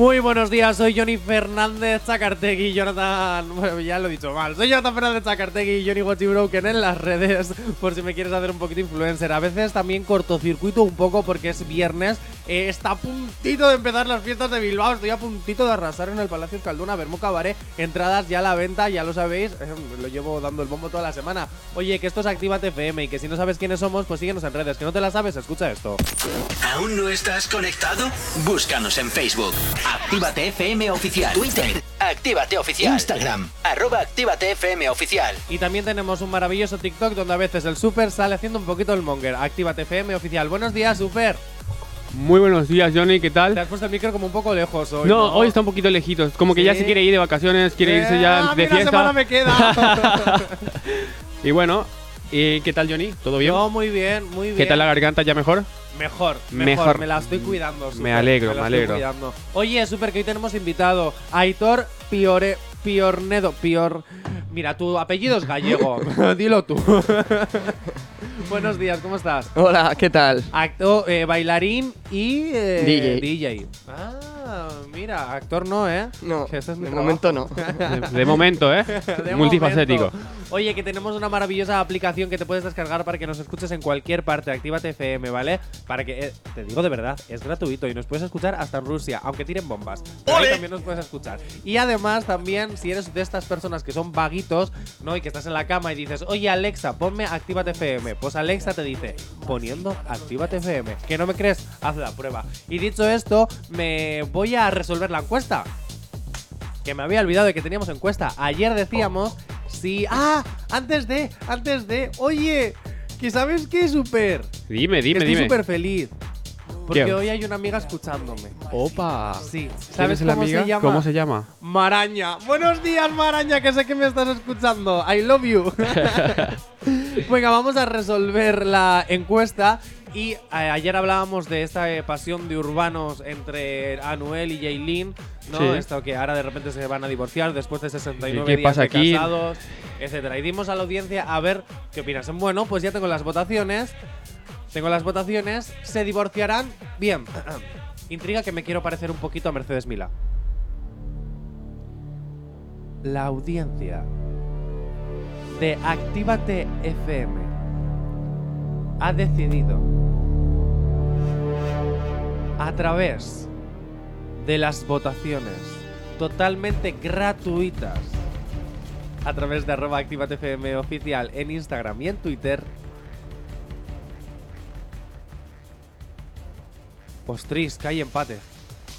Muy buenos días, soy Johnny Fernández Zacartegui, Jonathan. Bueno, ya lo he dicho mal. Soy Jonathan Fernández Zacartegui y Johnny Watchy Broken en las redes, por si me quieres hacer un poquito influencer. A veces también cortocircuito un poco porque es viernes. Eh, está a puntito de empezar las fiestas de Bilbao. Estoy a puntito de arrasar en el Palacio Escalduna, Vermo Cabaret. Entradas ya a la venta, ya lo sabéis. eh, lo llevo dando el bombo toda la semana. Oye, que esto es Actívate FM y que si no sabes quiénes somos, pues síguenos en redes. Que no te la sabes, escucha esto. ¿Aún no estás conectado? Búscanos en Facebook. Actívate FM Oficial. Twitter. Actívate Oficial. Instagram. Arroba Actívate FM Oficial. Y también tenemos un maravilloso TikTok donde a veces el Super sale haciendo un poquito el monger. Actívate FM oficial. Buenos días, Super. Muy buenos días, Johnny, ¿qué Te tal? has puesto el micro como un poco lejos hoy. No, hoy está un poquito lejitos. Como que ya se quiere ir de vacaciones, quiere irse ya a de una semana fiesta. me queda. Y bueno, ¿y qué tal, Johnny? ¿Todo bien? No, muy bien, muy bien. ¿Qué tal la garganta? ¿Ya mejor? Mejor, mejor, Mejor. Me la estoy cuidando. Super, Me alegro, la me estoy alegro. cuidando. Oye, Super, que hoy tenemos invitado a Aitor Piore, Piornedo. Pior. Mira, tu apellido es gallego. Dilo tú. Buenos días, ¿cómo estás? Hola, ¿qué tal? Acto, eh, bailarín y eh, DJ. Ah, mira, actor no, ¿eh? No, es mi de trabajo. momento no. De, de momento, ¿eh? De Multifacético. momento. Oye, que tenemos una maravillosa aplicación que te puedes descargar para que nos escuches en cualquier parte. Actívate FM, ¿vale? Para que, eh, te digo de verdad, es gratuito y nos puedes escuchar hasta en Rusia, aunque tiren bombas. Pero ahí también nos puedes escuchar. Y además, también, si eres de estas personas que son vaguitos, ¿no? Y que estás en la cama y dices, oye, Alexa, ponme Actívate FM. Pues Alexa te dice, poniendo Actívate FM. ¿Que no me crees? Haz la prueba. Y dicho esto, me voy a resolver la encuesta que me había olvidado de que teníamos encuesta. Ayer decíamos si. ¡Ah! Antes de, antes de. Oye, que sabes qué, Super. Dime, dime, Estoy dime. súper feliz. Porque hoy hay una amiga escuchándome. Opa. Sí. ¿Quién ¿Sabes es la cómo amiga? se llama? ¿Cómo se llama? Maraña. Buenos días, Maraña, que sé que me estás escuchando. I love you. Venga, vamos a resolver la encuesta. Y eh, ayer hablábamos de esta eh, pasión de urbanos entre Anuel y Jaylin, ¿no? Sí. Esto que ahora de repente se van a divorciar después de 69 ¿Qué días pasa de aquí? casados, etcétera. Y dimos a la audiencia a ver qué opinas. Bueno, pues ya tengo las votaciones. Tengo las votaciones. ¿Se divorciarán? Bien. Intriga que me quiero parecer un poquito a Mercedes Mila. La audiencia de Actívate FM ha decidido a través de las votaciones totalmente gratuitas a través de arroba Actívate FM oficial en Instagram y en Twitter Ostris, que hay empate.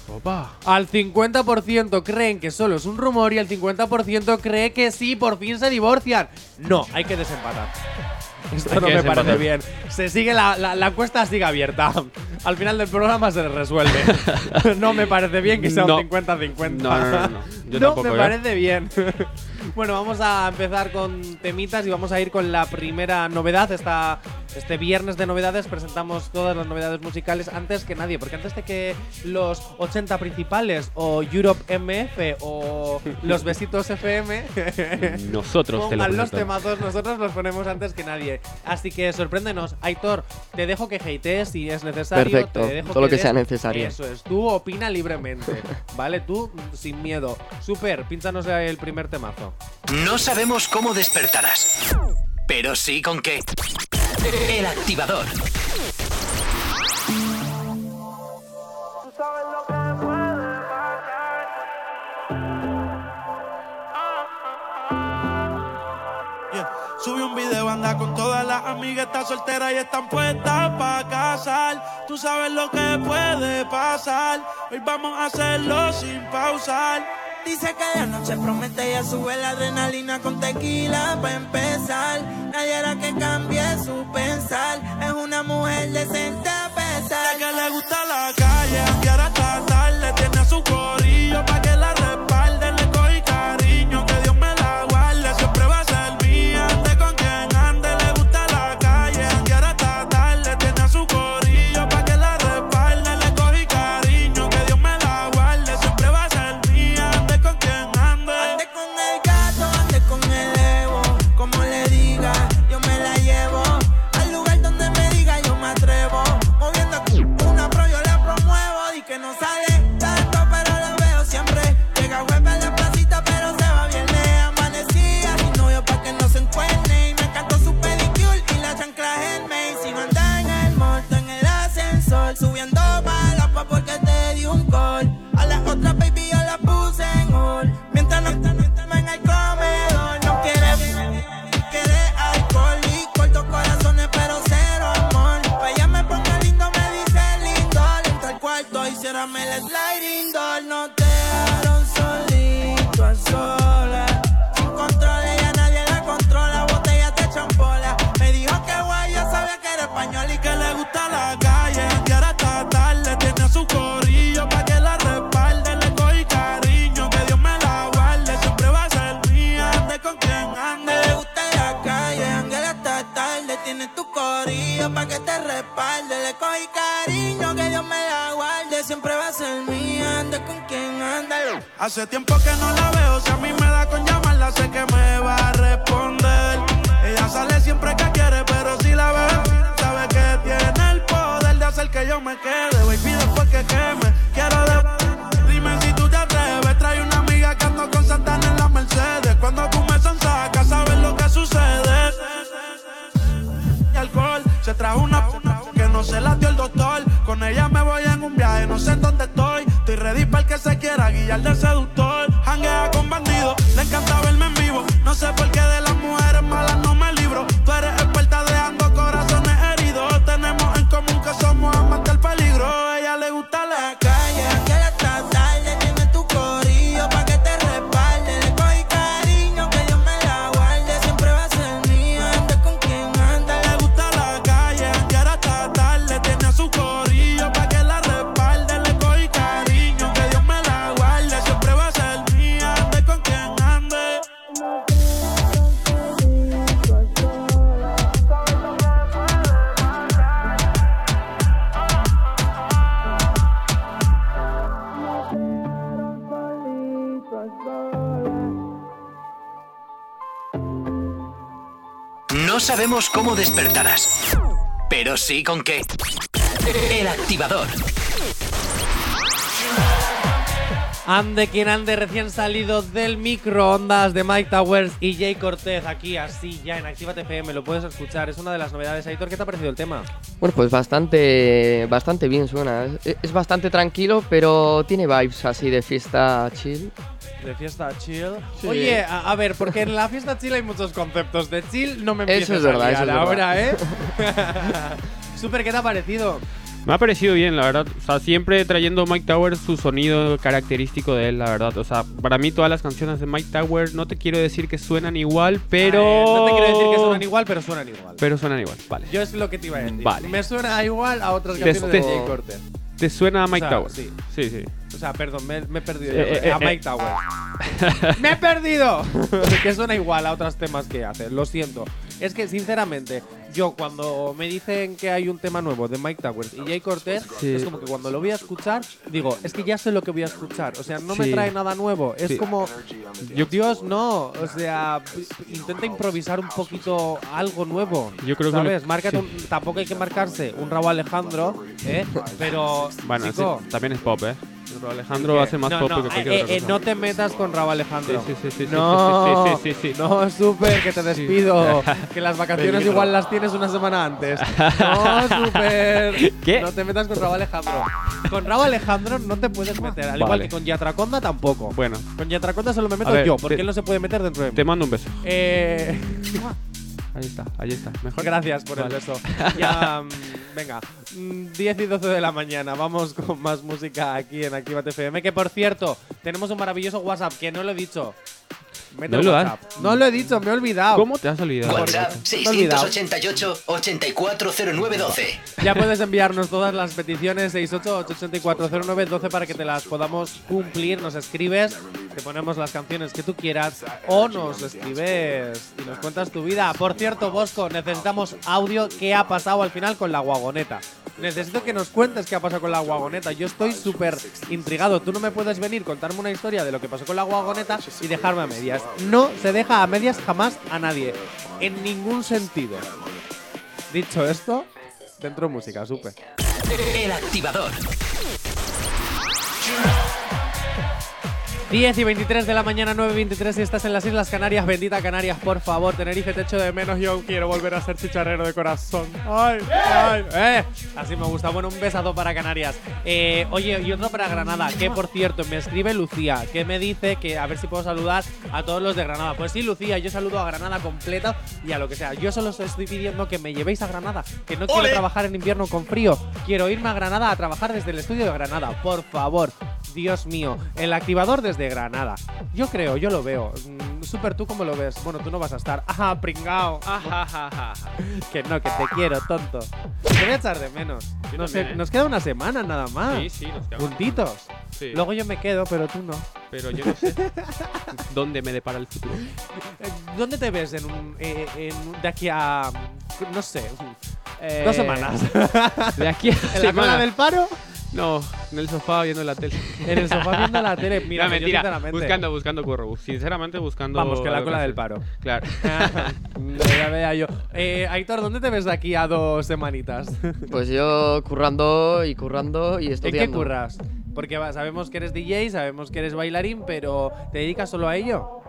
Opa. Al 50% creen que solo es un rumor y el 50% cree que sí, por fin se divorcian. No, hay que desempatar. Esto no me parece bien. Se sigue la, la, la encuesta sigue abierta. Al final del programa se resuelve. no me parece bien que sea un 50-50. No, no, no, no. Yo no tampoco, me ¿eh? parece bien. Bueno, vamos a empezar con temitas y vamos a ir con la primera novedad. Esta, este viernes de novedades presentamos todas las novedades musicales antes que nadie, porque antes de que los 80 principales o Europe MF o los besitos FM Nosotros te lo pongan los temazos, nosotros los ponemos antes que nadie. Así que sorpréndenos. Aitor, te dejo que hatees si es necesario. Perfecto, te dejo todo lo que des- sea necesario. Eso es, tú opina libremente. ¿Vale? Tú sin miedo. Super, pínchanos el primer temazo. No sabemos cómo despertarás, pero sí con qué. El activador. Subí un video, anda con todas las amigas, está soltera y están puestas para casar. Tú sabes lo que puede pasar. Hoy vamos a hacerlo sin pausar. Dice que de noche promete ella sube la adrenalina con tequila para empezar. Nadie hará que cambie su pensar. Es una mujer decente a pesar. Sé que le gusta la calle y ahora y ciérrame Hace tiempo que no la veo, si a mí me da con llamarla, sé que me va a responder. Ella sale siempre que quiere, pero si la veo, sabe que tiene el poder de hacer que yo me quede. Baby, se quiera guiar de seductor. Sabemos cómo despertarás, pero sí con qué. El activador. Ande quien ande recién salido del microondas de Mike Towers y Jay Cortez aquí así ya en Actívate FM, lo puedes escuchar, es una de las novedades. Aitor, ¿qué te ha parecido el tema? Bueno, pues bastante, bastante bien suena. Es, es bastante tranquilo, pero tiene vibes así de fiesta chill. De fiesta chill. Sí. Oye, a, a ver, porque en la fiesta chill hay muchos conceptos. De chill no me empieces Eso es verdad, a eso es liar verdad. ahora, ¿eh? Super, ¿qué te ha parecido? Me ha parecido bien, la verdad. O sea, siempre trayendo Mike Tower su sonido característico de él, la verdad. O sea, para mí todas las canciones de Mike Tower no te quiero decir que suenan igual, pero. No te quiero decir que suenan igual, pero suenan igual. Pero suenan igual, vale. Yo es lo que te iba a decir. Vale. Me suena igual a otras Te- canciones de te- Jay Cortez. ¿Te suena a Mike O sea, Tower? sí. Sí, sí. O sea, perdón, me, me he perdido. Eh, eh, a Mike Tower. ¡Me he perdido! que suena igual a otros temas que hace. Lo siento. Es que, sinceramente, yo cuando me dicen que hay un tema nuevo de Mike Towers y Jay Cortez, Sí. es como que cuando lo voy a escuchar, digo, es que ya sé lo que voy a escuchar. O sea, no me Sí. trae nada nuevo. Es Sí. como, Dios, no. O sea, intenta improvisar un poquito algo nuevo. Yo creo que ¿Sabes? sí. un- tampoco hay que marcarse un Raúl Alejandro, ¿eh? Pero, Bueno, chico, también es pop, ¿eh? Alejandro hace más no, pop no, que cualquier eh, otra eh, cosa. no te metas con Raúl Alejandro. Sí, sí, sí, sí, sí, no, sí, sí, sí, sí. no, súper, que te despido. que las vacaciones Peligro. igual las tienes una semana antes. No, súper. ¿Qué? No te metas con Raúl Alejandro. Con Raúl Alejandro no te puedes meter, al igual que con Yatraconda tampoco. Bueno, Con Yatraconda solo me meto ver, yo, porque te- él no se puede meter dentro de mí. te mando un beso. Eh, Ahí está, ahí está. Mejor. gracias por Vale. el beso. Ya, mm, venga, mm, 10 y 12 de la mañana, vamos con más música aquí en Actívate FM. Que por cierto, tenemos un maravilloso WhatsApp que no lo he dicho. Mete No lo WhatsApp. No lo he dicho, me he olvidado. ¿Cómo te has olvidado? WhatsApp Me he olvidado. 688-840912. Ya puedes enviarnos todas las peticiones 688-840912 para que te las podamos cumplir. Nos escribes, te ponemos las canciones que tú quieras o nos escribes y nos cuentas tu vida. Por cierto, Bosco, necesitamos audio. ¿Qué ha pasado al final con la guagoneta? Necesito que nos cuentes qué ha pasado con la guagoneta. Yo estoy súper intrigado. Tú no me puedes venir contarme una historia de lo que pasó con la guagoneta y dejarme a medias. No se deja a medias jamás a nadie. En ningún sentido. Dicho esto, dentro música, supe. El activador. 10 y 23 de la mañana, 9 y 23 si estás en las Islas Canarias, bendita Canarias, por favor, Tenerife te echo de menos, yo quiero volver a ser chicharrero de corazón. Ay, ay, eh. Así me gusta. Bueno, un besazo para Canarias. Eh, oye, y otro para Granada, que por cierto, me escribe Lucía, que me dice que a ver si puedo saludar a todos los de Granada. Pues sí, Lucía, yo saludo a Granada completa y a lo que sea. Yo solo os estoy pidiendo que me llevéis a Granada, que no quiero trabajar en invierno con frío. Quiero irme a Granada a trabajar desde el estudio de Granada, por favor. Dios mío, el activador desde Granada. Yo creo, yo lo veo. Mm, Super, ¿tú cómo lo ves? Bueno, tú no vas a estar. Ajá, pringao. Ajá, ajá, ajá. Que no, que te quiero, tonto. Te voy a echar de menos. Yo ¿eh? nos queda una semana nada más. Sí, sí, nos queda. Puntitos. Sí. Luego yo me quedo, pero tú no. Pero yo no sé dónde me depara el futuro. Eh, ¿Dónde te ves en un, eh, en de aquí a. No sé. Eh, Dos semanas. De aquí a ¿En la semana. cola del paro? No, en el sofá viendo la tele. En el sofá viendo la tele. Mira, no, yo Buscando, buscando curro. Sinceramente buscando. Vamos, que la cola del paro. Claro. ya vea yo. Eh, Aitor, ¿dónde te ves de aquí a dos semanitas? Pues yo currando y currando y ¿En estudiando. qué curras? Porque va, sabemos que eres DJ, sabemos que eres bailarín, pero ¿te dedicas solo a ello?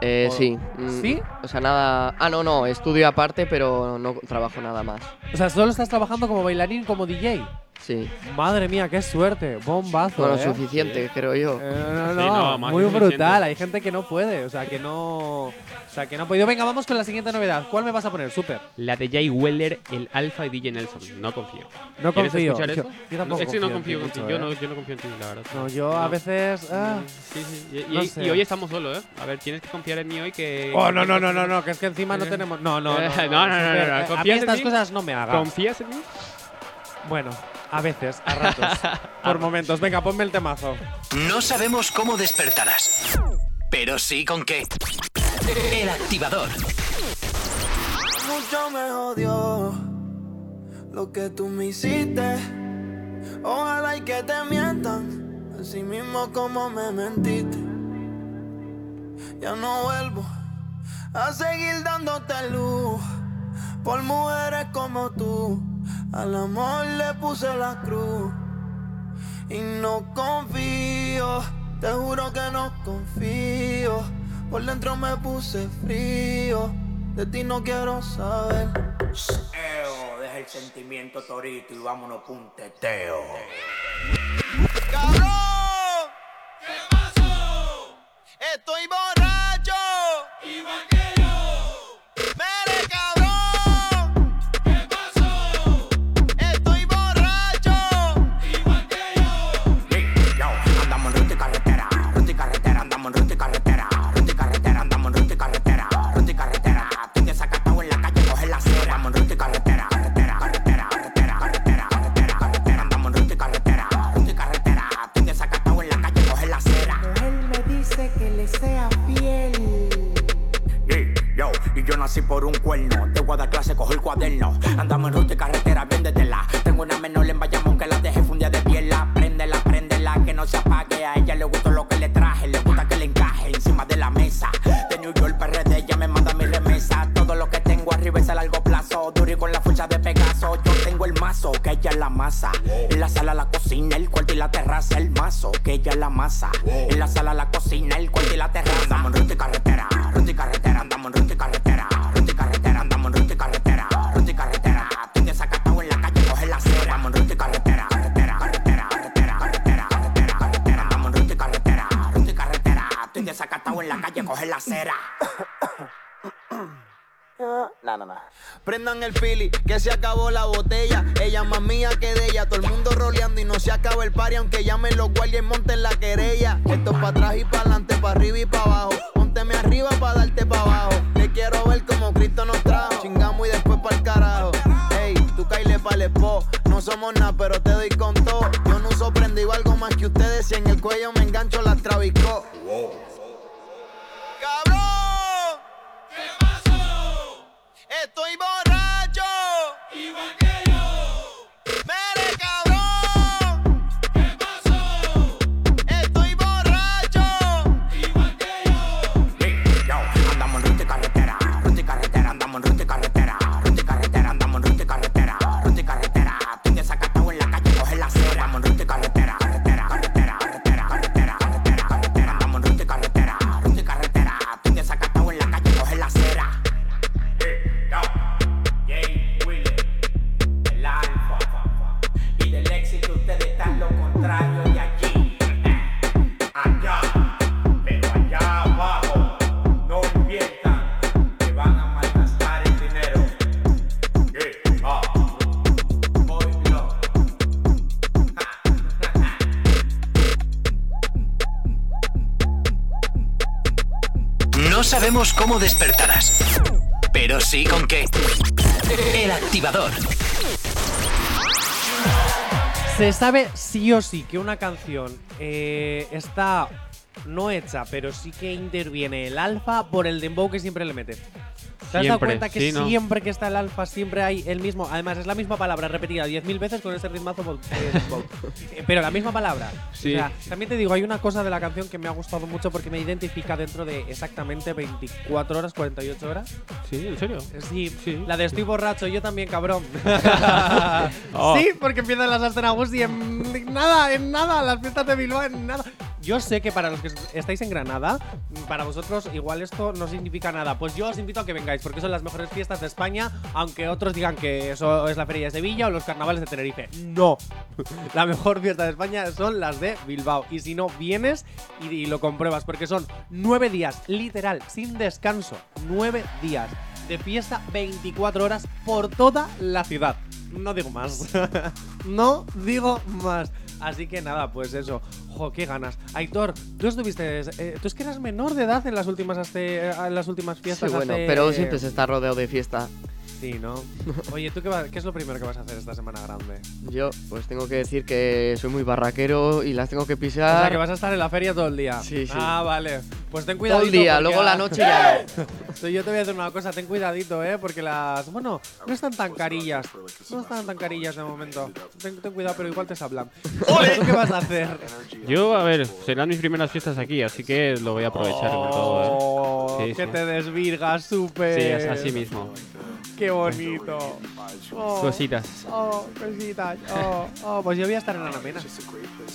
Eh, ¿O- sí. ¿Sí? O sea, nada. Ah, no, no. Estudio aparte, pero no trabajo nada más. O sea, solo estás trabajando como bailarín, como DJ. Sí. Madre mía, qué suerte. Bombazo. Bueno, ¿eh? suficiente, creo yo. Eh, no, Sí, no, no, más muy suficiente. brutal. Hay gente que no puede, o sea, que no. O sea, que no ha podido. Venga, vamos con la siguiente novedad. ¿Cuál me vas a poner? Súper. La de Jay Weller, el Alfa y DJ Nelson. No confío. No ¿Quieres confío. escuchar Yo- eso? yo tampoco es que no confío confío en ti mucho, Yo, ¿eh? no, yo no confío en ti, la verdad. No, yo a No. veces. ah. Sí, sí. Y, No sé. y hoy estamos solos, ¿eh? A ver, tienes que confiar en mí hoy que. Oh, no, no, no, no, no, que es que encima no tenemos. No, no, no. No, no, no, no, no, Super, eh, A mí ¿confías en estas cosas no me hagas. ¿Confías en mí? Bueno, a veces, a ratos. por momentos. Venga, ponme el temazo. No sabemos cómo despertarás, pero sí con qué. El activador. Mucho me jodió lo que tú me hiciste. Ojalá y que te mientan, así mismo como me mentiste. Ya no vuelvo a seguir dándote luz por mujeres como tú. Al amor le puse la cruz y no confío, te juro que no confío. Por dentro me puse frío, de ti no quiero saber. Eo, deja el sentimiento torito y vámonos punteteo. ¡Cabrón! Ustedes. Si en el cuello me engancho, las trabicó. Despertarás, pero sí con qué. El activador. Se sabe sí o sí que una canción eh, está no hecha, pero sí que interviene el alfa por el dembow que siempre le mete. ¿Te has dado cuenta que sí, ¿no? siempre que está el alfa siempre hay el mismo? Además, es la misma palabra repetida 10.000 veces con ese ritmazo. eh, pero la misma palabra. Sí. O sea, también te digo, hay una cosa de la canción que me ha gustado mucho porque me identifica dentro de exactamente 24 horas, 48 horas. Sí, ¿en serio? Sí, Sí. la de estoy borracho, yo también, cabrón. Oh. Sí, porque empiezan las Astenagus y en nada, en nada, las fiestas de Bilbao, en nada. Yo sé que para los que estáis en Granada, para vosotros igual esto no significa nada. Pues yo os invito a que vengáis, porque son las mejores fiestas de España, aunque otros digan que eso es la Feria de Sevilla o los carnavales de Tenerife. No, la mejor fiesta de España son las de Bilbao. Y si no, vienes y, y lo compruebas, porque son nueve días, literal, sin descanso, nueve días de fiesta 24 horas por toda la ciudad. No digo más. no digo más. Así que nada, pues eso. Jo, qué ganas. Aitor, tú estuviste. eh, tú es que eras menor de edad en las últimas hace- en las últimas Sí, fiestas. bueno, hace- pero siempre se está rodeado de fiesta. Sí, ¿no? Oye, ¿tú qué, va- qué es lo primero que vas a hacer esta semana grande? Yo, pues tengo que decir que soy muy barraquero y las tengo que O pisar. sea, que vas a estar en la feria todo el día. Sí, sí. Ah, vale. Pues ten cuidado. todo el día, luego la noche ya no. Yo te voy a decir una cosa, ten cuidadito, ¿eh? Porque las. Bueno, no están tan carillas. No están tan carillas de momento. Ten, ten cuidado, pero igual te sablan. ¿Tú qué vas a hacer? Yo, a ver, serán mis primeras fiestas aquí, así que lo voy a aprovechar con todo, ¿eh? Oh, Sí, que sí. te desvirgas súper. Sí, es así mismo. Qué bonito. Oh, Cositas. Oh, cositas. Oh, oh, pues yo voy a estar en Anamena.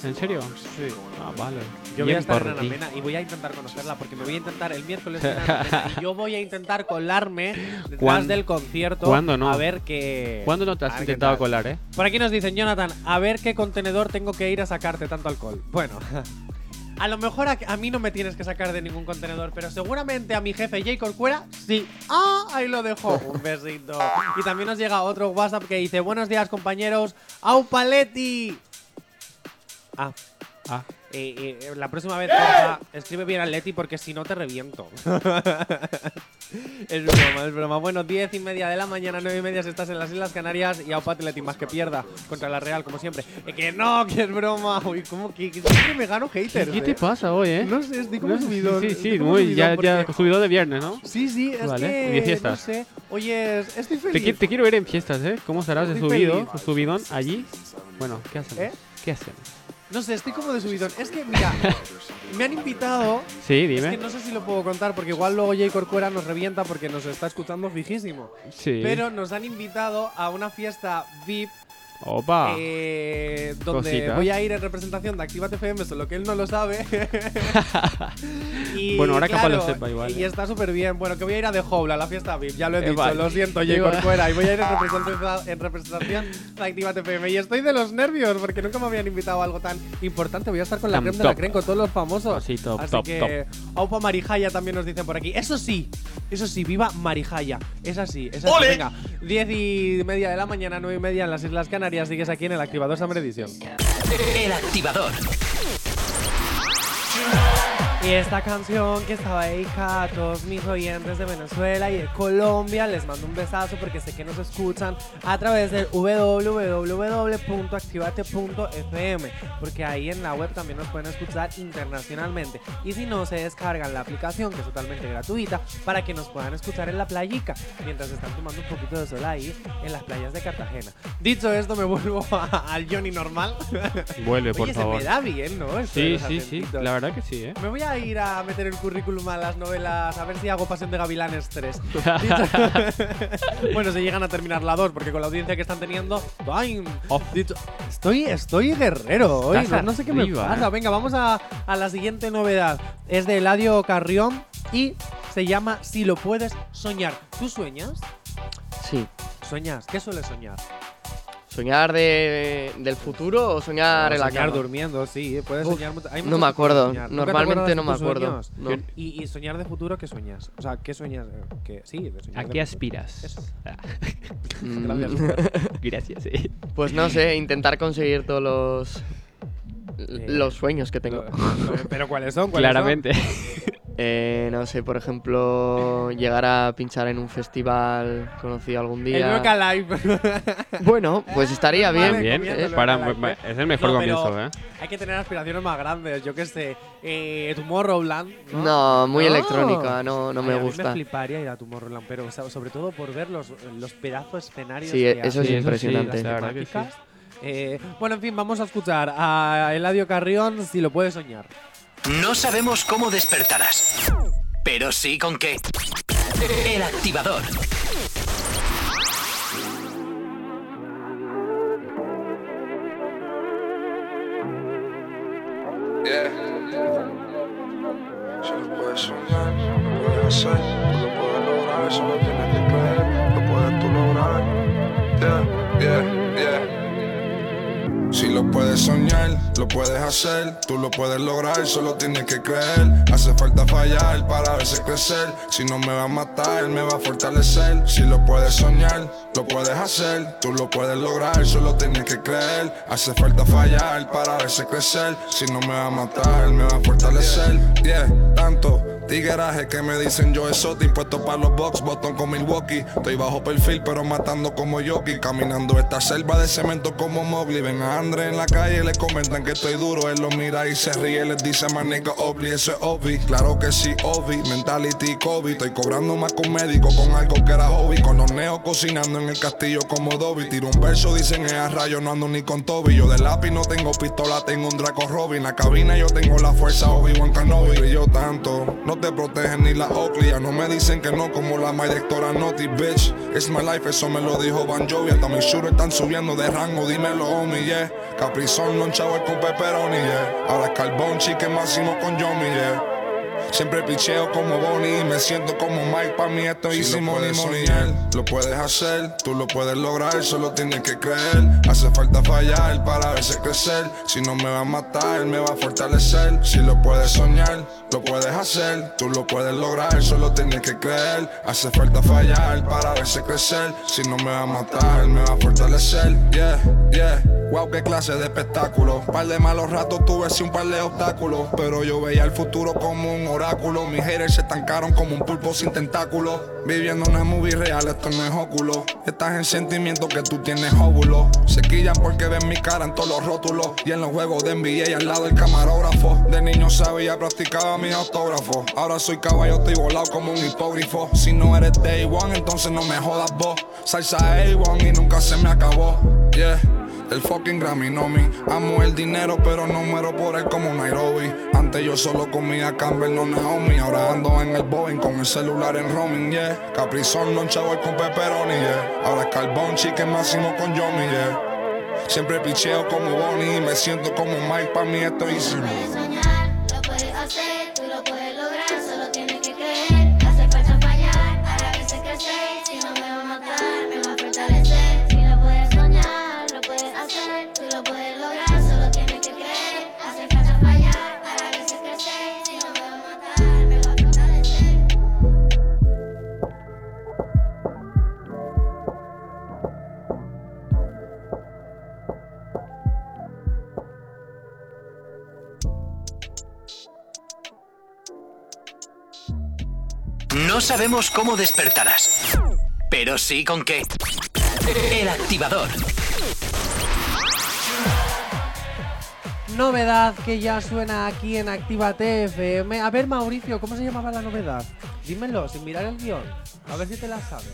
¿En serio? Sí. Ah, vale. Yo voy a estar en. Anamena y voy a intentar conocerla porque me voy a intentar el miércoles en Anamena y yo voy a intentar colarme detrás ¿Cuándo- del concierto cuándo no? a ver qué ¿Cuándo no te has intentado colar, eh? Por aquí nos dicen, Jonathan, a ver qué contenedor tengo que ir a sacarte tanto alcohol. Bueno, a lo mejor a, a mí no me tienes que sacar de ningún contenedor, pero seguramente a mi jefe Jay Corcuera sí. Ah, ahí lo dejo. Un besito. Y también nos llega otro WhatsApp que dice, buenos días compañeros. ¡Au Paletti! Ah, Ah, eh, eh, la próxima vez, porfa, escribe bien al Leti porque si no te reviento. es broma, es broma. Bueno, 10 y media de la mañana, 9 y media si estás en las Islas Canarias y a Leti más que pierda contra la Real, como siempre. Eh, que no, que es broma. Uy, ¿cómo que, que siempre me gano haters? ¿Qué te eh? pasa hoy, eh? No sé, estoy como No. Sí, sí, muy, ya, ya porque- subido de viernes, ¿no? Sí, sí, es Vale, que. y de fiestas. No sé. Oye, estoy Te, feliz. qui- te quiero ver en fiestas, ¿eh? ¿Cómo estarás de subido, feliz. subidón allí? Bueno, ¿qué hacemos? ¿Eh? ¿Qué hacemos? No sé, estoy como de subidón. Es que, mira, me han invitado Sí, Es dime. que no sé si lo puedo contar porque igual luego Jay Corcuera nos revienta porque nos está escuchando fijísimo. Sí. Pero nos han invitado a una fiesta VIP Opa. eh, donde Cositas. voy a ir en representación de Actívate FM, solo que él no lo sabe. Y, Bueno, ahora capaz lo claro, sepa igual, Y eh. está súper bien. Bueno, que voy a ir a The Howl, a la fiesta VIP, ya lo he Eh, dicho. vale. Lo siento, Igual. Corcuera. Y voy a ir en representación, en representación de Actívate FM. Y estoy de los nervios porque nunca me habían invitado a algo tan importante. Voy a estar con la Tan creme de la top. creme, con todos los famosos. Sí, top, Así top, que, Aupa Marijaya también nos dicen por aquí. Eso sí, eso sí, viva Marijaya. Es así, es así. Venga, 10 y media de la mañana, 9 y media en las Islas Canarias. Sigues aquí en el Activador Summer Edition. El activador. Y esta canción que estaba dedicada a todos mis oyentes de Venezuela y de Colombia, les mando un besazo porque sé que nos escuchan a través del www.activate.fm, porque ahí en la web también nos pueden escuchar internacionalmente. Y si no, se descargan la aplicación que es totalmente gratuita para que nos puedan escuchar en la playica mientras están tomando un poquito de sol ahí en las playas de Cartagena. Dicho esto, me vuelvo al Johnny normal. Vuelve, por Oye, se favor. me da bien, ¿no? Sí, sí, sí. La verdad que sí, ¿eh? Me voy a ir a meter el currículum a las novelas, a ver si hago Pasión de Gavilanes 3. bueno, se llegan a terminar la 2, porque con la audiencia que están teniendo. ¡ay! Oh. Dicho- estoy, estoy guerrero hoy, no, no sé qué me pasa. eh. Venga, vamos a, a la siguiente novedad. Es de Eladio Carrión y se llama Si lo puedes soñar. ¿Tú sueñas? Sí. ¿Sueñas? ¿Qué sueles soñar? ¿Soñar de, del futuro o soñar en la soñar cama? durmiendo, sí, puedes Uf, soñar. mucho- hay no me acuerdo. soñar. ¿Nunca te Normalmente no me acuerdo. No. ¿Y, y soñar de futuro qué sueñas? O sea, ¿qué sueñas? eh, ¿Qué? Sí, de soñar ¿A de qué futuro. aspiras? Eso. Ah, Mm, Gracias. Gracias, sí. Pues no sé, intentar conseguir todos los, Eh, los sueños que tengo. ¿Pero cuáles son? ¿Cuáles Claramente. son? Eh, no sé, por ejemplo, llegar a pinchar en un festival conocido algún El día. Roca Live. Bueno, pues estaría bien. Vale, Bien, Eh, para- es el mejor No, comienzo, ¿eh? Hay que tener aspiraciones más grandes. Yo qué sé. Eh, Tomorrowland. No, No, muy No. electrónica, no, no Ay, me a mí gusta. me fliparía ir a Tomorrowland, pero o sea, sobre todo por ver los, los pedazos escenarios. Sí, que eso es impresionante. sí. Eh, bueno, en fin, vamos a escuchar a Eladio Carrión si lo puede soñar. No sabemos cómo despertarás, pero sí con qué. El activador. Yeah. Si lo puedes soñar, lo puedes hacer, tú lo puedes lograr, solo tienes que creer, lo puedes tú lograr. Yeah, yeah. Si lo puedes soñar, lo puedes hacer, tú lo puedes lograr, solo tienes que creer. Hace falta fallar para verse crecer. Si no me va a matar, me va a fortalecer. Si lo puedes soñar, lo puedes hacer, tú lo puedes lograr, solo tienes que creer. Hace falta fallar para verse crecer. Si no me va a matar, me va a fortalecer. Yeah, tanto. Tigueraje que me dicen yo exotic, puesto para los box, botón con Milwaukee. Estoy bajo perfil, pero matando como Yoki. Caminando esta selva de cemento como Mowgli. Ven a Andre en la calle le comentan que estoy duro. Él lo mira y se ríe, les dice más nigga Obli, eso es obvi. Claro que sí, obvi. Mentality COVID. Estoy cobrando más con médico con algo que era hobby. Con los neos cocinando en el castillo como Dobby. Tiro un verso, dicen es a rayo, no ando ni con Toby. Yo de lápiz no tengo pistola, tengo un Draco Robin. La cabina yo tengo la fuerza Obi-Wan. Y yo tanto, te protegen ni la Oakley. Ya no me dicen que no como la my directora Naughty, bitch. It's my life, eso me lo dijo Van Jovi. Hasta mis shooters están subiendo de rango, dímelo, homie, yeah. Caprizón, non chavo con pepperoni, yeah. Ahora es carbón, chicken máximo con Yomi, yeah. Siempre picheo como Bonnie y me siento como Mike. Pa' mí esto es easy money, money, yeah. Lo puedes hacer, tú lo puedes lograr, solo tienes que creer. Hace falta fallar para verse crecer. Si no me va a matar, me va a fortalecer. Si lo puedes soñar, lo puedes hacer, tú lo puedes lograr, solo tienes que creer. Hace falta fallar para verse crecer. Si no me va a matar, me va a fortalecer. Yeah, yeah. Wow, qué clase de espectáculo. Par de malos ratos tuve sí un par de obstáculos. Pero yo veía el futuro como un oráculo. Mis haters se estancaron como un pulpo sin tentáculos. Viviendo una movie real, esto no es óculo. Estás en sentimiento que tú tienes óvulo. Se quillan porque ven mi cara en todos los rótulos. Y en los juegos de NBA al lado del camarógrafo. De niño sabía, practicaba mis autógrafos. Ahora soy caballo, estoy volado como un hipógrafo. Si no eres day one, entonces no me jodas vos. Salsa A1 y nunca se me acabó. Yeah. El fucking Grammy no me Amo el dinero pero no muero por él como Nairobi. Antes yo solo comía Campbell, no Naomi. Ahora ando en el Boeing con el celular en roaming, yeah. Caprizón, non chavo con pepperoni, yeah. Ahora es carbón, chicken máximo con Yomi, yeah. Siempre picheo como Bonnie y me siento como Mike Pa' mí esto es easy sabemos cómo despertarás, pero sí con qué. El activador. Novedad que ya suena aquí en Actívate FM. A ver, Mauricio, ¿cómo se llamaba la novedad? Dímelo, sin mirar el guion. A ver si te la sabes.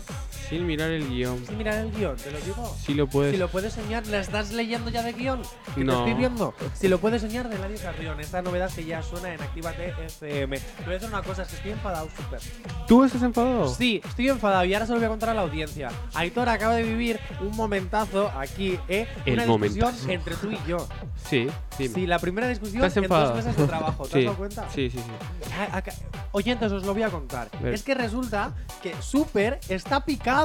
Sin mirar el guion. Sin mirar el guion, te lo digo. Si lo puedes. Si lo puedes soñar, ¿la estás leyendo ya de guion? Que No. te estoy viendo. Si lo puedes soñar, de Eladio Carrión. Esta novedad que ya suena en Actívate FM. Te voy a decir una cosa, es que estoy enfadado súper. ¿Tú estás enfadado? Sí, estoy enfadado y ahora se lo voy a contar a la audiencia. Aitor acaba de vivir un momentazo aquí, ¿eh? El Una discusión entre tú y yo. Sí, dime. Sí, la primera discusión ¿Estás en dos meses de trabajo. ¿Te sí. has dado cuenta? Sí, sí, sí. A- acá- Oyentes, os lo voy a contar. Es que resulta que Super está picado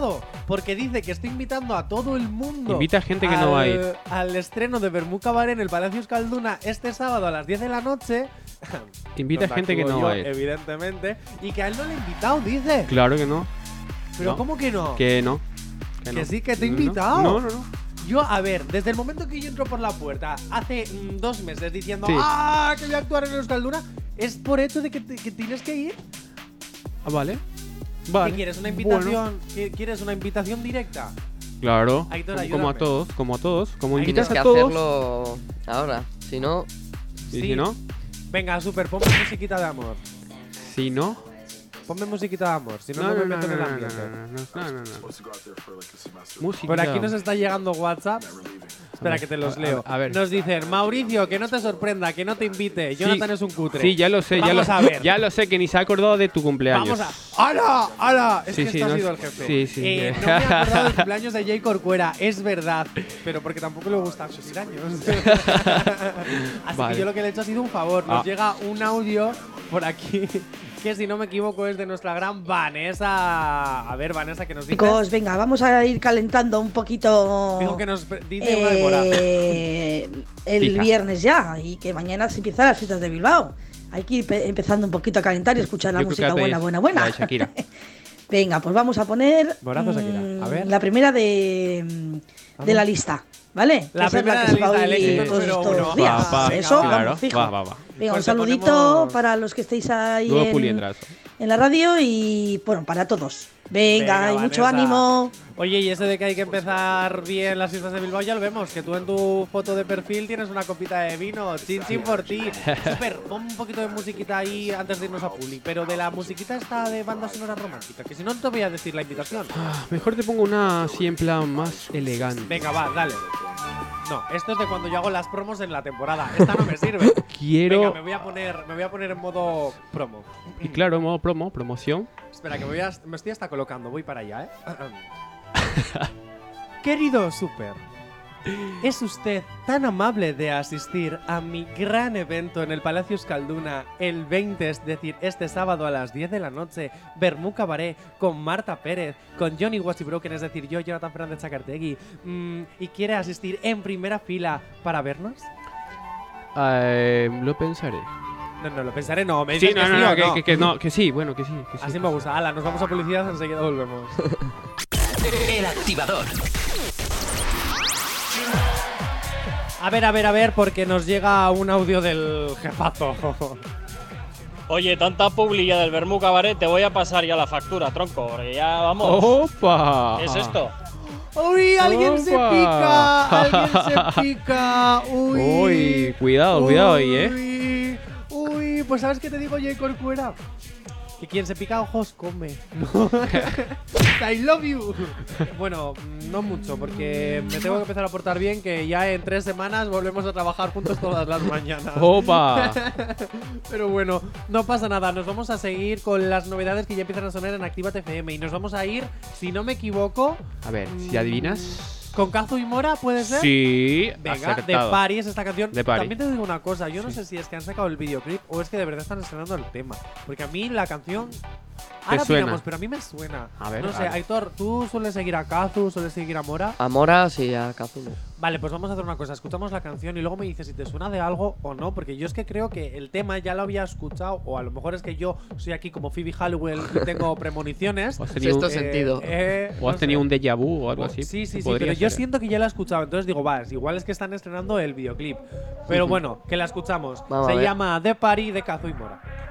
porque dice que está invitando a todo el mundo. Invita a gente que no va a ir. Al estreno de Bermú Cabaret en el Palacio Escalduna este sábado a las 10 de la noche. Invita a gente que no yo, va a ir. Evidentemente. Y que a él no le ha invitado, dice. Claro que no. Pero no. ¿cómo que no? Que no. Que no. sí, que te he No, invitado. No, no, no. Yo, a ver, desde el momento que yo entro por la puerta hace mm, dos meses diciendo Sí. ¡Ah! que voy a actuar en Euskalduna, es por hecho de que, te- que tienes que ir. Ah, vale. ¿Qué quieres? ¿Una Bueno, invitación? ¿Qué- ¿Quieres una invitación directa? claro. Aitor, como, como a todos, como a todos. Como Tienes invitas Tienes que a todos. hacerlo ahora. Si no, Sí. si no, Venga, super, ponme musiquita de amor. si no. Ponme musiquita de amor, si no, no, me meto en el ambiente. no, no, no, no. Música. Por aquí nos está llegando WhatsApp. Espera que te los leo. a ver. Nos dicen, Mauricio, que no te sorprenda, que no te invite. Jonathan es un cutre. Sí, ya lo sé, ya lo, a ver. ya lo sé, que ni se ha acordado de tu cumpleaños. Vamos a. ¡Hala! ¡Hala! Es Sí, que sí, esto ha no sido es- el jefe. sí, sí, Eh, que- no me he acordado del cumpleaños de Jay Corcuera, es verdad. Pero porque tampoco le gustan sus años. Así Vale. que yo lo que le he hecho ha sido un favor. Nos Ah. llega un audio por aquí. Que si no me equivoco es de nuestra gran Vanessa. A ver, Vanessa, que nos dice. Chicos, venga, vamos a ir calentando un poquito. Dijo que nos dice una eh, el Fija. viernes ya y que mañana se empiezan las fiestas de Bilbao. Hay que ir pe- empezando un poquito a calentar y escuchar la Yo creo que música buena, buena, buena. de Shakira. Venga, pues vamos a poner Morazo, Shakira. mm, A ver. la primera de, mm, de la lista, ¿vale? La Esa es primera que de se la lista, todos número estos uno. días. Va, va, Eso, claro, vamos, fijo. va, va, va. Venga, Pues un te saludito ponemos- para los que estéis ahí Nuevo en, puliendrazo. en la radio y bueno, para todos. Venga, y mucho ánimo. Oye, y ese de que hay que empezar bien las fiestas de Bilbao ya lo vemos, que tú en tu foto de perfil tienes una copita de vino, chin chin por ti. Super, pon un poquito de musiquita ahí antes de irnos a Puli, pero de la musiquita esta de banda sonora romántica, que si no no te voy a decir la invitación. Ah, Mejor te pongo una así en plan más elegante. Venga, va, dale. No, esto es de cuando yo hago las promos en la temporada. Esta no me sirve. Quiero. Venga, me voy a poner, me voy a poner en modo promo. Y claro, modo promo, promoción. Espera, que me, voy a- me estoy hasta colocando, voy para allá, ¿eh? Querido Super, ¿es usted tan amable de asistir a mi gran evento en el Palacio Escalduna el 20, es decir, este sábado a las 10 de la noche, Bermú Cabaret, con Marta Pérez, con Johnny Broken, es decir, yo, Jonathan Fernández Chacartegui, mm, y quiere asistir en primera fila para vernos? Eh, lo pensaré. No, no, lo pensaré, no, me Sí, no, que no, sí no, que, no. que- que no, que sí, bueno, que sí. Que sí. Así me gusta. Ala, nos vamos a publicidad, enseguida volvemos. El activador. A ver, a ver, a ver, porque nos llega un audio del jefazo. Oye, tanta publicidad del Bermú Cabaret, te voy a pasar ya la factura, tronco, porque ya vamos. ¡Opa! ¿Qué es esto? ¡Uy, alguien se pica! ¡Alguien se pica! ¡Uy! Uy, cuidado, cuidado ahí, eh. Pues ¿sabes qué te digo yo, Corcuera? Que quien se pica ojos come. I love you. Bueno, mm, no mucho, porque me tengo que empezar a portar bien, que ya en tres semanas volvemos a trabajar juntos todas las mañanas. ¡Opa! Pero bueno, no pasa nada. Nos vamos a seguir con las novedades que ya empiezan a sonar en Activa FM. Y nos vamos a ir, si no me equivoco, A ver, si adivinas. Con Kazu y Mora, ¿puede ser? Sí, Venga, de acertado. Party es esta canción. De Party. También te digo una cosa, yo no sé si es que han sacado el videoclip o es que de verdad están estrenando el tema. Porque a mí la canción. Ahora suena? opinamos, pero a mí me suena. A ver, no sé. Aitor, ¿tú sueles seguir a Kazu? ¿Sueles seguir a Mora? a Mora sí, a Kazuno. Vale, pues vamos a hacer una cosa. Escuchamos la canción y luego me dices si te suena de algo o no. Porque yo es que creo que el tema ya lo había escuchado. O a lo mejor es que yo soy aquí como Phoebe Halliwell y tengo premoniciones. O has tenido, un, sentido. Eh, o has no tenido sé. un déjà vu o algo así. Sí, sí, sí, pero yo siento que ya la he escuchado, entonces digo, va, igual es que están estrenando el videoclip. Pero bueno, que la escuchamos. Vamos Se llama The Party de Kazu y Mora.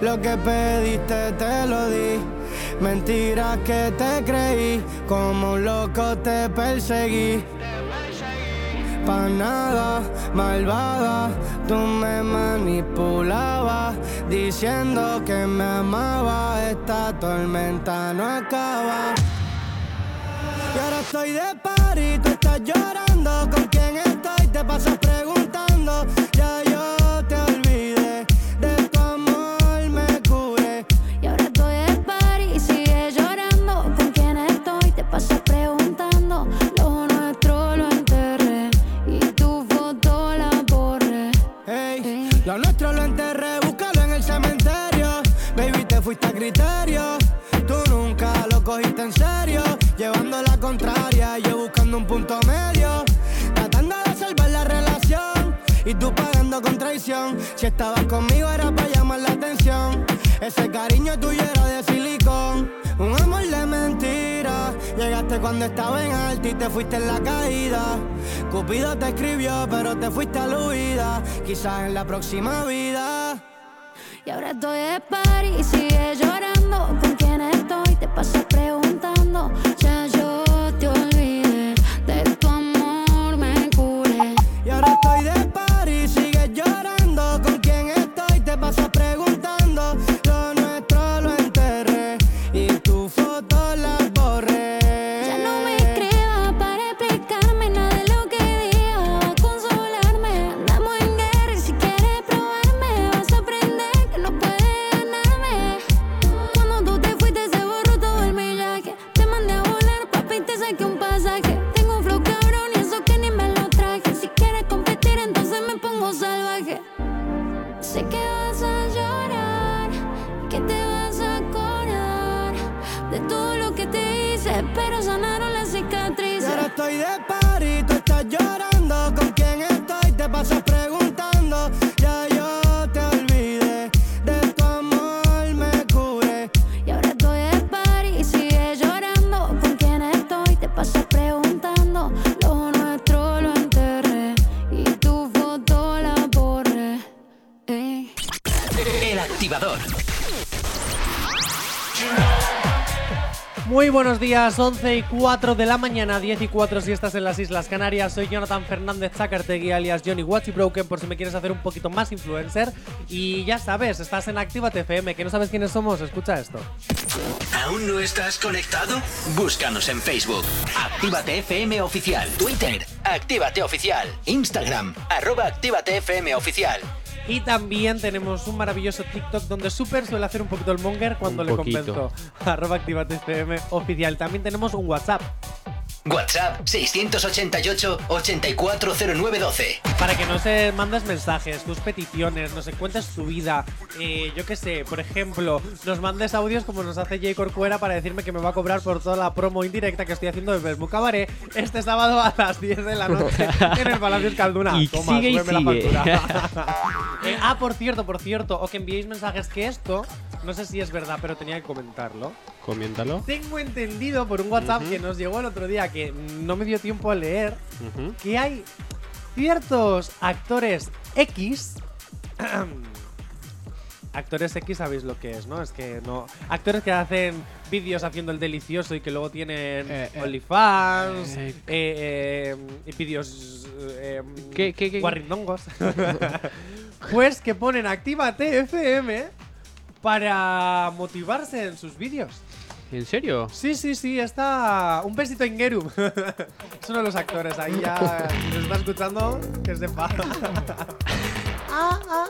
Lo que pediste te lo di. Mentiras que te creí, como un loco te perseguí. Pa' nada, malvada, tú me manipulabas, diciendo que me amaba, esta tormenta no acaba. Y ahora estoy de party, tú estás llorando. ¿Con quién estoy? Te pasas Si estabas conmigo era para llamar la atención, ese cariño tuyo era de silicón, un amor de mentira. Llegaste cuando estaba en alto y te fuiste en la caída. Cupido te escribió, pero te fuiste a la huida, quizás en la próxima vida. Y ahora estoy de party y sigue llorando. ¿Con quién estoy? Días, 11 y 4 de la mañana, 10 y 4 si estás en las Islas Canarias. Soy Jonathan Fernández Zacartegui, alias Johnny Watchy Broken, por si me quieres hacer un poquito más influencer. Y ya sabes, estás en Actívate FM, que no sabes quiénes somos, escucha esto. ¿Aún no estás conectado? Búscanos en Facebook. Actívate FM Oficial. Twitter. Actívate Oficial. Instagram. Arroba Actívate FM Oficial. Y también tenemos un maravilloso TikTok donde Super suele hacer un poquito el monger cuando Un le poquito. convenzo. Arroba Actívate FM oficial. También tenemos un WhatsApp. WhatsApp 688-840912. Para que nos eh, mandes mensajes, tus peticiones, nos cuentes tu vida. eh, yo qué sé, por ejemplo, nos mandes audios como nos hace Jay Corcuera para decirme que me va a cobrar por toda la promo indirecta que estoy haciendo de Besmu Cabaret este sábado a las 10 de la noche en el Palacio Escalduna. Y Toma, sigue y súbeme la sigue. factura. Eh, ah, por cierto, por cierto, o que enviéis mensajes que esto, no sé si es verdad, pero tenía que comentarlo. Comiéntalo. Tengo entendido por un WhatsApp que nos llegó el otro día que no me dio tiempo a leer que hay ciertos actores X. actores X sabéis lo que es, ¿no? Es que no. Actores que hacen vídeos haciendo el delicioso y que luego tienen Eh, eh, OnlyFans, eh, eh, eh, vídeos. Eh, ¿Qué, qué, qué? guarrindongos. pues que ponen Actívate FM para motivarse en sus vídeos. ¿En serio? Sí, sí, sí, está. Un besito en Geru. es uno de los actores. Ahí ya. Si nos está escuchando, que sepa. ah, ah.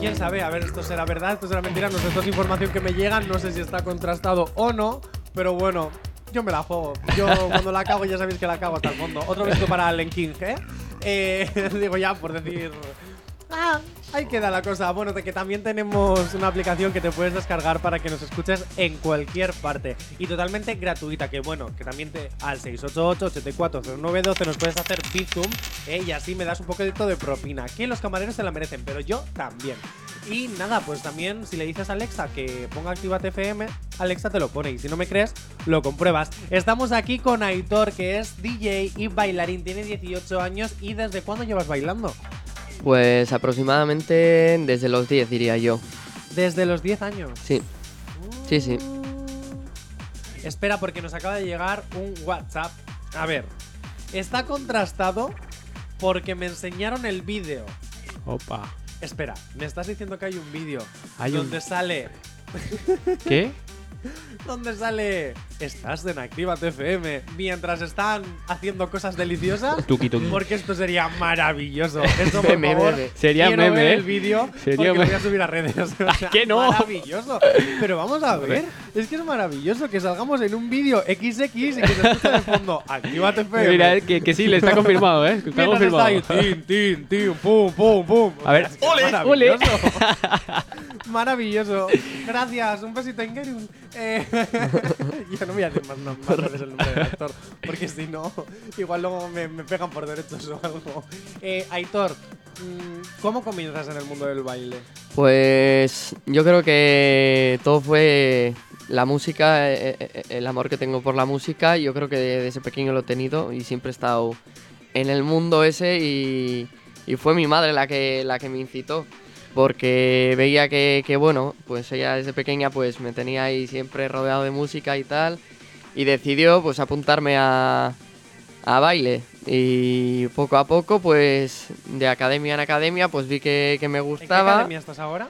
Quién sabe, a ver, esto será verdad, esto será mentira. No sé, esto es información que me llega. No sé si está contrastado o no. Pero bueno, yo me la juego. Yo cuando la cago, ya sabéis que la cago hasta el fondo. Otro besito para Allen King, ¿eh? Eh, digo ya por decir. Ah, ahí queda la cosa. Bueno, de que también tenemos una aplicación que te puedes descargar para que nos escuches en cualquier parte y totalmente gratuita. Que bueno, que también te al 688-840912 nos puedes hacer Bizum eh, y así me das un poquito de propina. Que los camareros se la merecen, pero yo también. Y nada, pues también si le dices a Alexa que ponga Activate FM, Alexa te lo pone. Y si no me crees, lo compruebas. Estamos aquí con Aitor, que es DJ y bailarín. Tiene 18 años. ¿Y desde cuándo llevas bailando? Pues aproximadamente desde los 10 diría yo. Desde los 10 años. Sí. Sí, sí. Espera, porque nos acaba de llegar un WhatsApp. A ver, está contrastado porque me enseñaron el vídeo. Opa. Espera, me estás diciendo que hay un vídeo Hay un- donde sale. ¿Qué? donde sale Estás en Activa FM mientras están haciendo cosas deliciosas. Tuki, tuki. Porque esto sería maravilloso. Esto, por Meme, favor, meme. Sería meme, ver ¿eh? el vídeo Sería porque lo voy a subir a redes. O sea, ¿Qué no? Maravilloso. Pero vamos a ver. Es que es maravilloso que salgamos en un vídeo XX y que se escuche de fondo Activa FM. Mira, que, que sí, le está confirmado, ¿eh? Está Mientras está confirmado. ahí, tin, tin, tin, pum, pum, pum. A ver. ¡Ole! Maravilloso. Gracias. Un besito en Gerun. Eh, no voy a decir más, no- más veces el nombre del actor, porque si no, igual luego me, me pegan por derechos o algo. Eh, Aitor, mm, ¿cómo comienzas en el mundo del baile? Pues yo creo que todo fue la música, eh, eh, el amor que tengo por la música. Yo creo que desde pequeño lo he tenido y siempre he estado en el mundo ese y, y fue mi madre la que, la que me incitó. Porque veía que, que, bueno, pues ella desde pequeña pues me tenía ahí siempre rodeado de música y tal. Y decidió pues apuntarme a, a baile. Y poco a poco, pues de academia en academia, pues vi que, que me ¿En qué gustaba. academia estás ahora?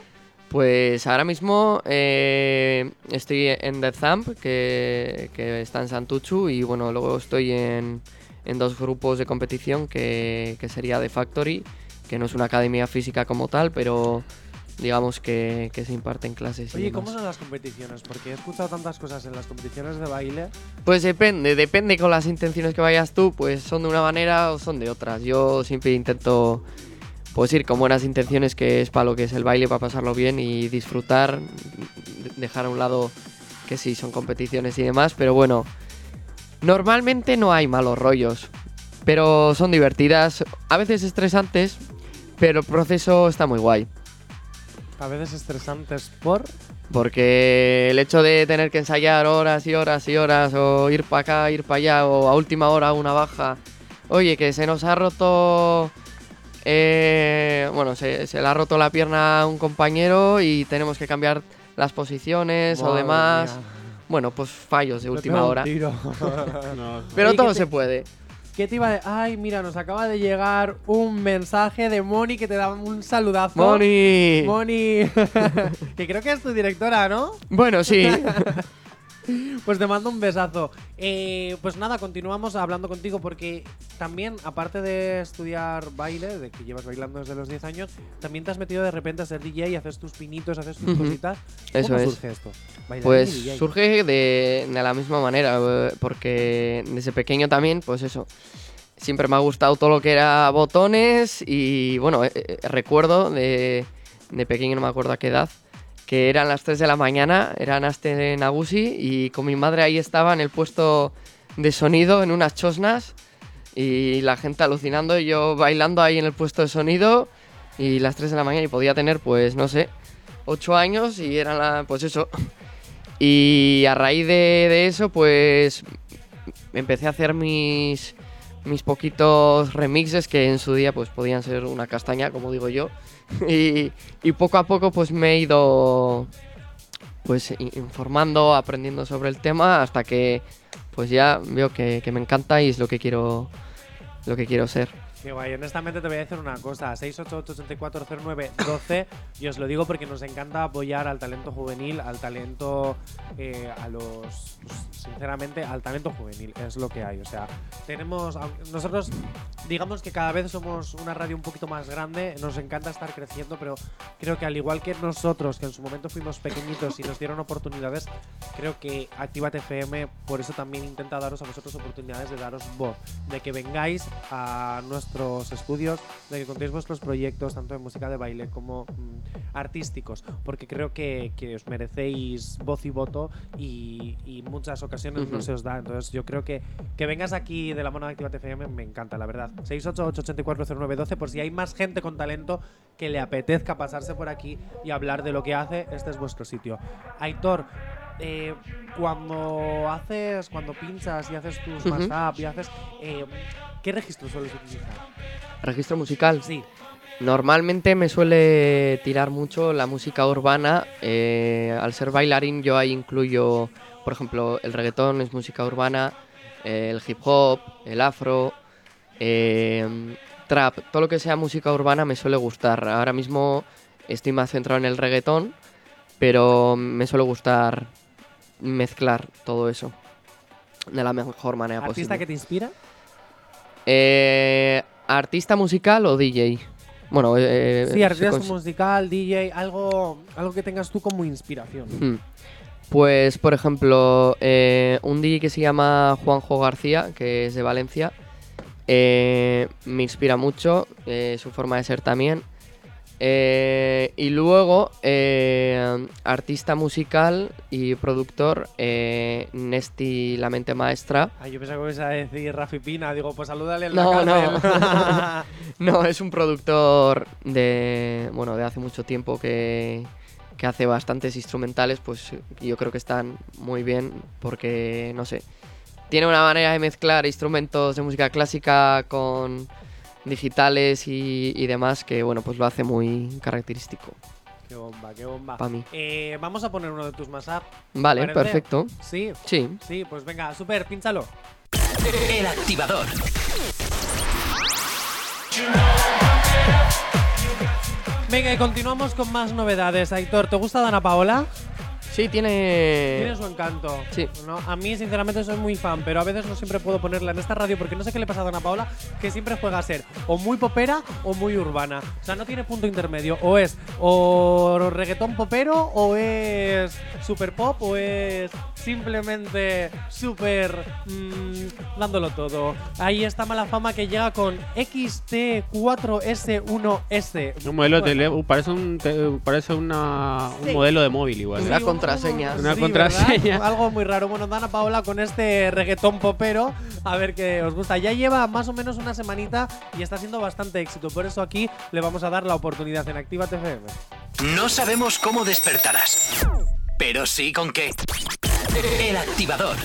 Pues ahora mismo eh, estoy en The Thump, que, que está en Santuchu, y bueno, luego estoy en, en dos grupos de competición, que, que sería The Factory, que no es una academia física como tal, pero digamos que, que se imparten clases. y Oye, ¿cómo demás. son las competiciones? Porque he escuchado tantas cosas en las competiciones de baile. Pues depende, depende con las intenciones que vayas tú, pues son de una manera o son de otras. Yo siempre intento pues ir con buenas intenciones, que es para lo que es el baile, para pasarlo bien y disfrutar, de- dejar a un lado que sí, son competiciones y demás, pero bueno, normalmente no hay malos rollos, pero son divertidas, a veces estresantes, pero el proceso está muy guay. A veces estresantes por. Porque el hecho de tener que ensayar horas y horas y horas, o ir para acá, ir para allá, o a última hora una baja. Oye, que se nos ha roto. eh, bueno, se, se le ha roto la pierna a un compañero y tenemos que cambiar las posiciones o demás. mía. Bueno, pues fallos de última hora. Pero todo ¿qué te- se puede. ¿Qué te iba a Ay, mira, nos acaba de llegar un mensaje de Moni que te da un saludazo. Moni. Moni. que creo que es tu directora, ¿no? Bueno, sí. Pues te mando un besazo. Eh, pues nada, continuamos hablando contigo porque también, aparte de estudiar baile, de que llevas bailando desde los 10 años, también te has metido de repente a ser DJ, haces tus pinitos, haces tus cositas. Eso ¿Cómo es. surge esto? Bailarín y Pues surge de, de la misma manera, eh, porque desde pequeño también, pues eso, siempre me ha gustado todo lo que era botones y bueno, eh, eh, recuerdo de, de pequeño, no me acuerdo a qué edad, que eran las 3 de la mañana, eran Aste Nagusi y con mi madre ahí estaba en el puesto de sonido en unas chosnas y la gente alucinando y yo bailando ahí en el puesto de sonido y las 3 de la mañana y podía tener pues no sé, 8 años y eran la, pues eso. Y a raíz de, de eso pues empecé a hacer mis mis poquitos remixes que en su día pues podían ser una castaña, como digo yo. Y, y poco a poco pues me he ido pues informando, aprendiendo sobre el tema hasta que pues ya veo que, que me encanta y es lo que quiero lo que quiero ser. Qué guay, honestamente te voy a decir una cosa, 688-8409-12 y os lo digo porque nos encanta apoyar al talento juvenil, al talento, eh, a los, sinceramente, al talento juvenil, es lo que hay, o sea, tenemos, nosotros digamos que cada vez somos una radio un poquito más grande, nos encanta estar creciendo, pero creo que al igual que nosotros, que en su momento fuimos pequeñitos y nos dieron oportunidades, creo que Actívate FM por eso también intenta daros a vosotros oportunidades de daros voz, de que vengáis a nuestros estudios, de que contéis vuestros proyectos, tanto de música de baile como mm, artísticos, porque creo que, que os merecéis voz y voto y, y muchas ocasiones no Ujú. se os da. Entonces yo creo que que vengas aquí de la mano de Actívate FM me encanta, la verdad. 688-840912 por si hay más gente con talento que le apetezca pasarse por aquí y hablar de lo que hace, este es vuestro sitio. Aitor, eh, cuando haces, cuando pinchas y haces tus Ujú. mashup y haces, eh, ¿qué registro sueles utilizar? Registro musical. Sí. Normalmente me suele tirar mucho la música urbana. eh, al ser bailarín yo ahí incluyo, por ejemplo, el reggaetón es música urbana, eh, el hip hop, el afro, eh, trap, todo lo que sea música urbana me suele gustar. Ahora mismo estoy más centrado en el reggaetón, pero me suele gustar mezclar todo eso. de la mejor manera ¿Artista posible. que te inspira? Eh, ¿Artista musical o DJ? Bueno, eh, Sí, se artista musical, DJ, algo, algo que tengas tú como inspiración. Hmm. Pues, por ejemplo, eh, un DJ que se llama Juanjo García, que es de Valencia, eh, me inspira mucho, eh, su forma de ser también. Eh, y luego, eh, artista musical y productor, eh, Nesti La Mente Maestra. Ay, yo pensaba que ibas a decir Rafi Pina. Digo, pues salúdale en No, la no. no, es un productor de, bueno, de hace mucho tiempo que, que hace bastantes instrumentales, pues yo creo que están muy bien porque, no sé, tiene una manera de mezclar instrumentos de música clásica con digitales y, y demás que, bueno, pues lo hace muy característico. Qué bomba, qué bomba. Pa' mí. Eh, vamos a poner uno de tus más Vale, perfecto. Sí. Sí. Sí, pues venga, super, pínchalo. El activador. Venga, y continuamos con más novedades. Aitor, ¿te gusta Dana Paola? Sí, tiene. Tiene su encanto. Sí. ¿no? A mí, sinceramente, soy muy fan, pero a veces no siempre puedo ponerla en esta radio porque no sé qué le pasa a Dana Paola, que siempre juega a ser o muy popera o muy urbana. O sea, no tiene punto intermedio. O es o reggaetón popero, o es super pop, o es simplemente super mm, dándolo todo. Ahí está mala fama que llega con XT4S1S. Un modelo de tele- parece un te- parece una, un Sí. modelo de móvil igual. Una ¿eh? Contraseña. Una Sí, contraseña. ¿verdad? Algo muy raro. Bueno, Dana Paola con este reggaetón popero, a ver qué os gusta. Ya lleva más o menos una semanita y está siendo bastante éxito. Por eso aquí le vamos a dar la oportunidad en Activa TFM. No sabemos cómo despertarás, pero sí con qué. El activador.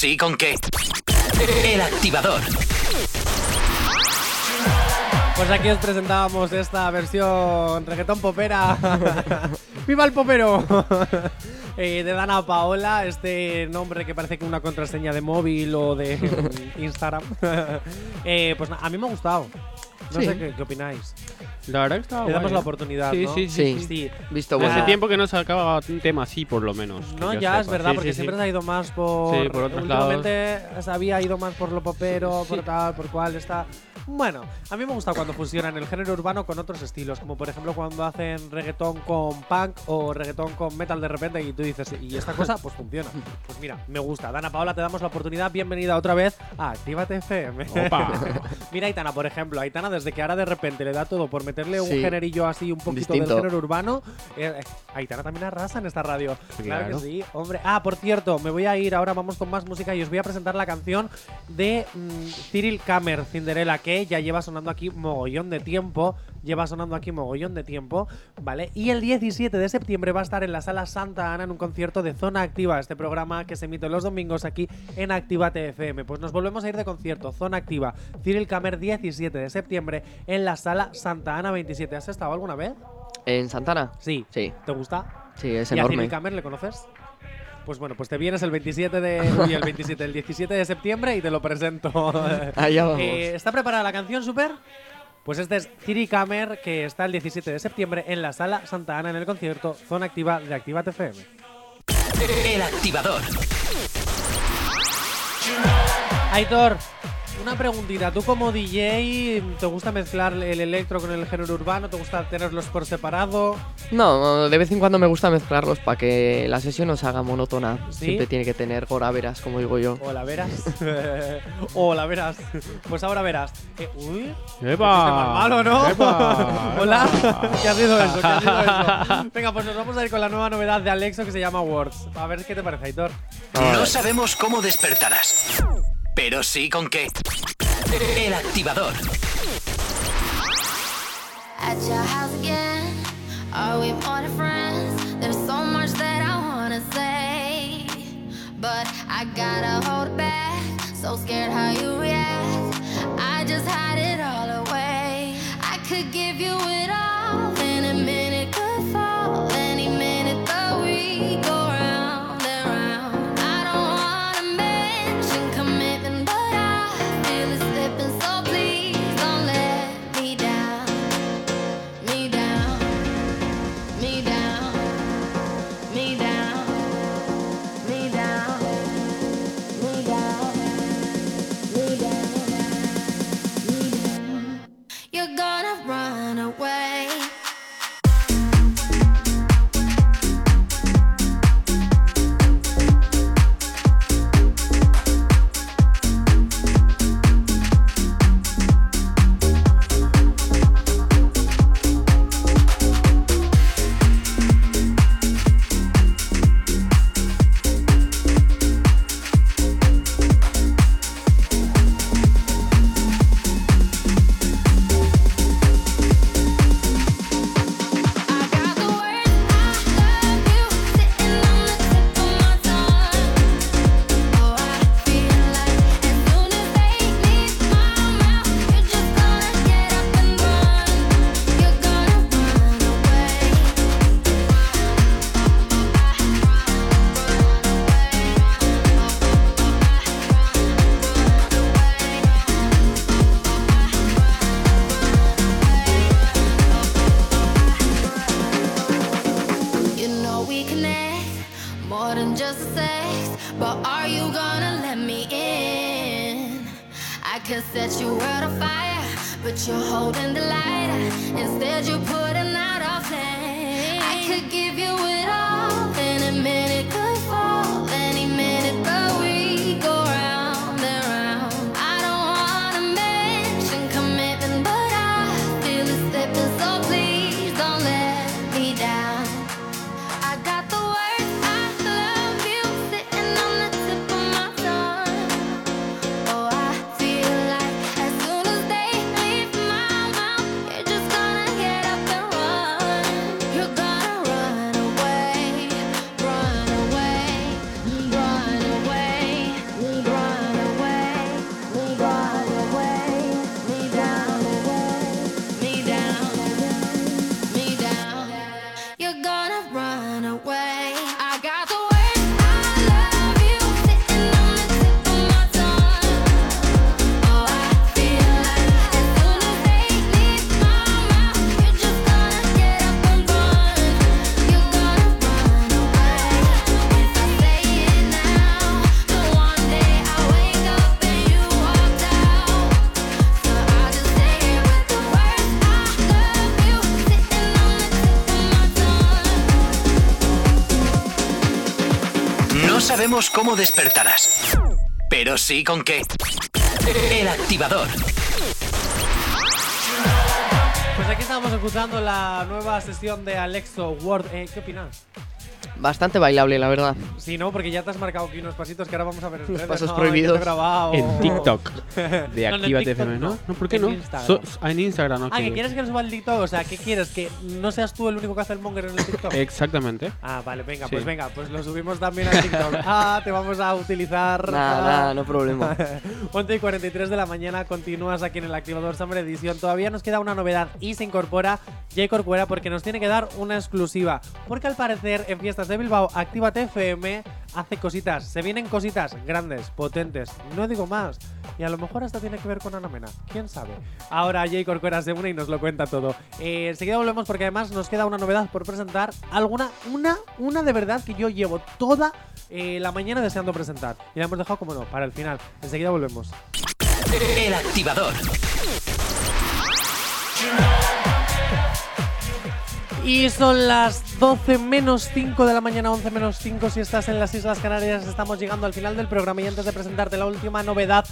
Sí con qué. El activador. Pues aquí os presentábamos esta versión reggaetón popera. ¡Viva el popero! Eh, de Dana Paola, este nombre que parece que una contraseña de móvil o de Instagram. Eh, pues a mí me ha gustado. No Sí. sé qué, qué opináis. La verdad que estaba Le damos guay, la ¿eh? oportunidad, Sí, ¿no? sí, sí. Sí. sí. Visto Ah, Hace tiempo que no sacaba un tema así, por lo menos. No, ya es sepa. verdad, Sí, porque sí, siempre sí. se ha ido más por. Sí, por otros lados. últimamente se había ido más por lo popero, por tal, por cual está. Bueno, a mí me gusta cuando fusionan el género urbano con otros estilos, como por ejemplo cuando hacen reggaetón con punk o reggaetón con metal de repente y tú dices, ¿y esta cosa? Pues funciona. Pues mira, me gusta. Dana Paola, te damos la oportunidad. Bienvenida otra vez a Actívate FM. Opa. mira, Aitana, por ejemplo. Aitana, desde que ahora de repente le da todo por meterle un Sí. generillo así un poquito Distinto. del género urbano, eh, eh, Aitana también arrasa en esta radio. Claro, Claro. que sí, hombre. Ah, por cierto, me voy a ir ahora, vamos con más música y os voy a presentar la canción de mm, Cyril Kammer, Cinderella, que ya lleva sonando aquí mogollón de tiempo. Lleva sonando aquí mogollón de tiempo, ¿vale? Y el 17 de septiembre va a estar en la sala Santa Ana en un concierto de Zona Activa, este programa que se emite los domingos aquí en Actívate FM. Pues nos volvemos a ir de concierto, Zona Activa, Cyril Kammer, 17 de septiembre en la sala Santa Ana 27. ¿Has estado alguna vez? ¿En Santana? Sí. Sí, ¿Te gusta? sí, es ¿Y a enorme. Cyril Kammer le conoces? Pues bueno, pues te vienes el 27 de. uy, el 27, el 17 de septiembre y te lo presento. Allá vamos. Eh, ¿Está preparada la canción, Super? Pues este es Ciri Kammer, que está el 17 de septiembre en la sala Santa Ana en el concierto Zona Activa de Activate FM. El activador. Aitor, una preguntita. ¿Tú como DJ te gusta mezclar el electro con el género urbano? ¿Te gusta tenerlos por separado? No, de vez en cuando me gusta mezclarlos para que la sesión no se haga monótona. ¿Sí? Siempre tiene que tener goraveras, como digo yo. O la verás. o la verás. Pues ahora verás. Eh, uy. ¡Epa! Este malo, ¿no? ¡Epa! Hola. ¿Qué ha sido eso? ¿Qué ha sido eso? Venga, pues nos vamos a ir con la nueva novedad de Alexo que se llama Words. A ver qué te parece, Aitor. No sabemos cómo despertarás, pero sí con qué. El activador. At your house again, are we more than friends? There's so much that I wanna say, but I gotta hold back. So scared how you react. Sabemos cómo despertarás, pero sí con qué. El activador. Pues aquí estamos escuchando la nueva sesión de Alexo Word. Eh, ¿Qué opinas? Bastante bailable, la verdad. Sí, no, porque ya te has marcado aquí unos pasitos que ahora vamos a ver en Los pasos No, prohibidos. te grabado. En TikTok de No, el Actívate FM, ¿no? No, ¿por qué En no? Instagram. So- en Instagram. Ah, ¿que quieres que lo suba al TikTok? O sea, ¿qué quieres? ¿Que no seas tú el único que hace el monger en el TikTok? Exactamente. Ah, vale, venga, Sí. pues venga, pues lo subimos también al TikTok. ah, te vamos a utilizar. Nada, ah. nada, no problema. 11 y 43 de la mañana, continúas aquí en el Activador Summer Edition. Todavía nos queda una novedad y se incorpora Jay Corcuera porque nos tiene que dar una exclusiva. Porque al parecer en fiestas de Bilbao, Actívate FM hace cositas. Se vienen cositas grandes, potentes. No digo más. Y a lo mejor hasta tiene que ver con Ana Mena. ¿Quién sabe? Ahora Jay Corcuera se une y nos lo cuenta todo. Eh, enseguida volvemos porque además nos queda una novedad por presentar. Alguna, una, una de verdad que yo llevo toda eh, la mañana deseando presentar. Y la hemos dejado como no, para el final. Enseguida volvemos. El activador. Y son las 12 menos 5 de la mañana, 11 menos 5 si estás en las Islas Canarias. Estamos llegando al final del programa y antes de presentarte la última novedad,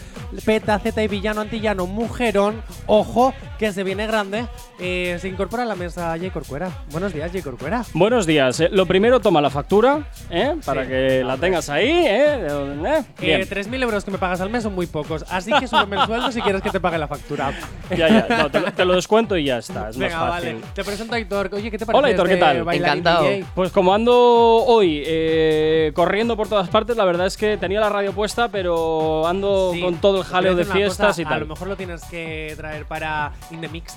Peta, Z y Villano Antillano, Mujerón, ojo, que se viene grande, eh, se incorpora a la mesa Jay Corcuera. Buenos días, Jay Corcuera. Buenos días. eh. Lo primero, toma la factura, ¿eh? Para Sí. que la tengas ahí, ¿eh? Eh, Bien. Eh, 3.000 euros que me pagas al mes son muy pocos, así que súbeme el sueldo si quieres que te pague la factura. Ya, ya. No, te, lo- te lo descuento y ya está. Es Venga, más fácil. vale. Te presento a Hitor. Oye, ¿qué te parece? Hola, Hitor, ¿qué este tal? Encantado. DJ? Pues como ando hoy eh, corriendo por todas partes, la verdad es que tenía la radio puesta, pero ando Sí, con todo el jaleo a de fiestas cosa, y A tal. lo mejor lo tienes que traer para In the Mix.